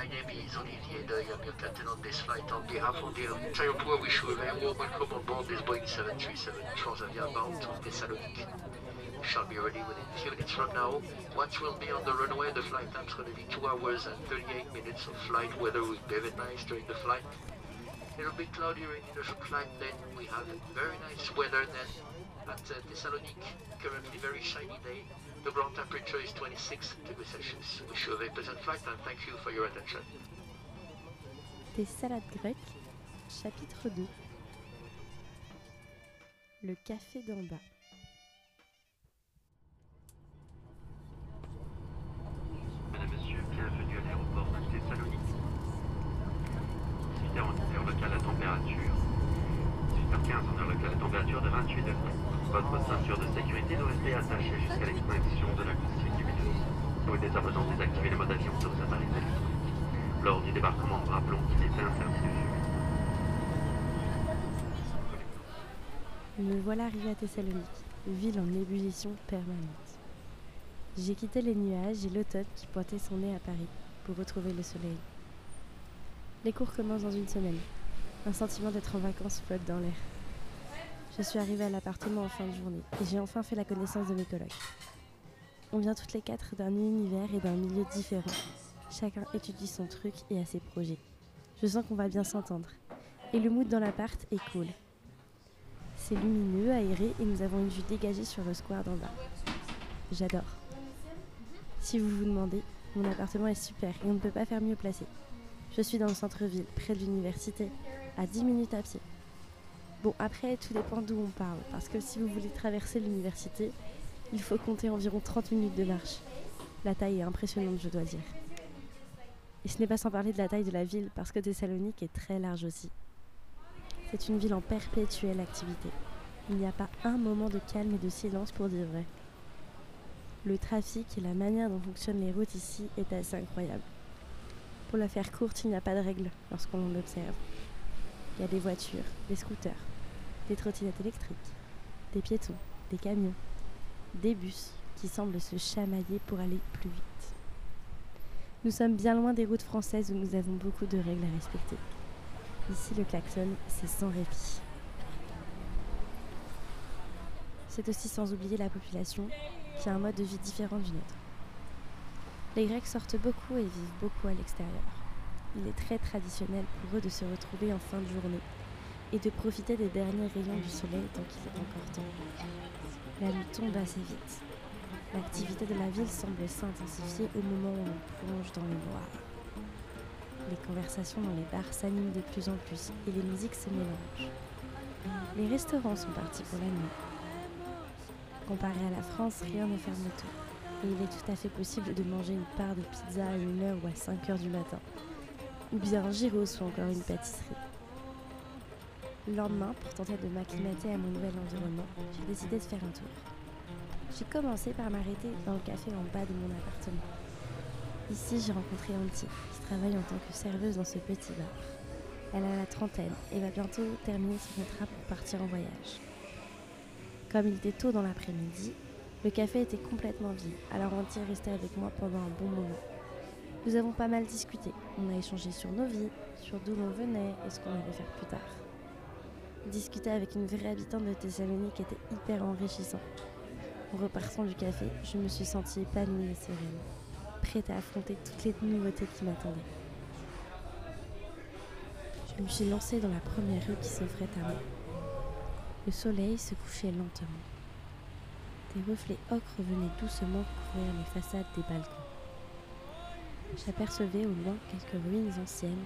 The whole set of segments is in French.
My name is Olivier Doy. I'm your captain on this flight. On behalf of the I wish you a very warm welcome on board this Boeing 737 Transavia bound to Thessaloniki. Shall be ready within a few minutes from now. Once we'll be on the runway, the flight time's going to be 2 hours and 38 minutes of flight. Weather will be very nice during the flight. It'll be cloudy during the flight, then we have very nice weather then at uh, Thessaloniki. Currently very shiny day. The ground temperature is 26 degrees Celsius. Wish you a very pleasant flight and thank you for your attention. Des salades grecques, chapitre 2. Le café d'en bas. Mesdames, Messieurs, bienvenue à l'aéroport de Thessalonique. 18h en heure locale à température. 18h15 en heure locale à température de 28 degrés. Votre ceinture de sécurité doit rester attachée jusqu'à l'extinction de la consigne du pouvez dès à présent désactiver les modes avion sur vos appareils. Lors du débarquement, rappelons qu'il est interdit de fumer. Me voilà arrivé à Thessalonique, ville en ébullition permanente. J'ai quitté les nuages et l'automne qui pointait son nez à Paris pour retrouver le soleil. Les cours commencent dans une semaine. Un sentiment d'être en vacances flotte dans l'air. Je suis arrivée à l'appartement en fin de journée et j'ai enfin fait la connaissance de mes colocs. On vient toutes les quatre d'un univers et d'un milieu différent. Chacun étudie son truc et a ses projets. Je sens qu'on va bien s'entendre. Et le mood dans l'appart est cool. C'est lumineux, aéré et nous avons une vue dégagée sur le square d'en bas. J'adore. Si vous vous demandez, mon appartement est super et on ne peut pas faire mieux placé. Je suis dans le centre-ville, près de l'université, à 10 minutes à pied. Bon, après, tout dépend d'où on parle, parce que si vous voulez traverser l'université, il faut compter environ 30 minutes de marche. La taille est impressionnante, je dois dire. Et ce n'est pas sans parler de la taille de la ville, parce que Thessalonique est très large aussi. C'est une ville en perpétuelle activité. Il n'y a pas un moment de calme et de silence pour dire vrai. Le trafic et la manière dont fonctionnent les routes ici est assez incroyable. Pour la faire courte, il n'y a pas de règle lorsqu'on l'observe. Il y a des voitures, des scooters, des trottinettes électriques, des piétons, des camions, des bus qui semblent se chamailler pour aller plus vite. Nous sommes bien loin des routes françaises où nous avons beaucoup de règles à respecter. Ici, le klaxon, c'est sans répit. C'est aussi sans oublier la population, qui a un mode de vie différent du nôtre. Les Grecs sortent beaucoup et vivent beaucoup à l'extérieur. Il est très traditionnel pour eux de se retrouver en fin de journée et de profiter des derniers rayons du soleil tant qu'il est encore temps. La nuit tombe assez vite. L'activité de la ville semble s'intensifier au moment où on plonge dans le noir. Les conversations dans les bars s'animent de plus en plus et les musiques se mélangent. Les restaurants sont partis pour la nuit. Comparé à la France, rien ne ferme tout. Et il est tout à fait possible de manger une part de pizza à 1h ou à 5h du matin. Ou bien un gyros ou encore une pâtisserie. Le lendemain, pour tenter de m'acclimater à mon nouvel environnement, j'ai décidé de faire un tour. J'ai commencé par m'arrêter dans le café en bas de mon appartement. Ici, j'ai rencontré Auntie, qui travaille en tant que serveuse dans ce petit bar. Elle a la trentaine et va bientôt terminer son contrat pour partir en voyage. Comme il était tôt dans l'après-midi, le café était complètement vide, alors Auntie est restée avec moi pendant un bon moment. Nous avons pas mal discuté. On a échangé sur nos vies, sur d'où l'on venait et ce qu'on allait faire plus tard. Discuter avec une vraie habitante de Thessalonique était hyper enrichissant. En repartant du café, je me suis sentie épanouie et sereine, prête à affronter toutes les nouveautés qui m'attendaient. Je me suis lancée dans la première rue qui s'offrait à moi. Le soleil se couchait lentement. Des reflets ocre venaient doucement couvrir les façades des balcons. J'apercevais au loin quelques ruines anciennes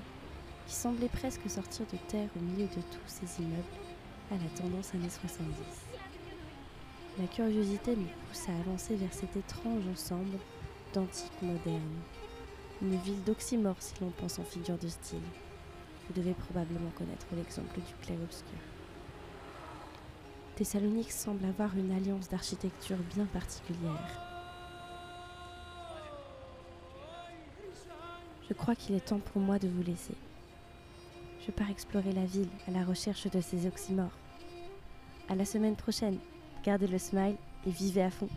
qui semblaient presque sortir de terre au milieu de tous ces immeubles à la tendance années 70. La curiosité me pousse à avancer vers cet étrange ensemble d'antiques modernes. Une ville d'oxymore si l'on pense en figure de style. Vous devez probablement connaître l'exemple du clair-obscur. Thessalonique semble avoir une alliance d'architecture bien particulière. Je crois qu'il est temps pour moi de vous laisser. Je pars explorer la ville à la recherche de ces oxymores. À la semaine prochaine. Gardez le smile et vivez à fond.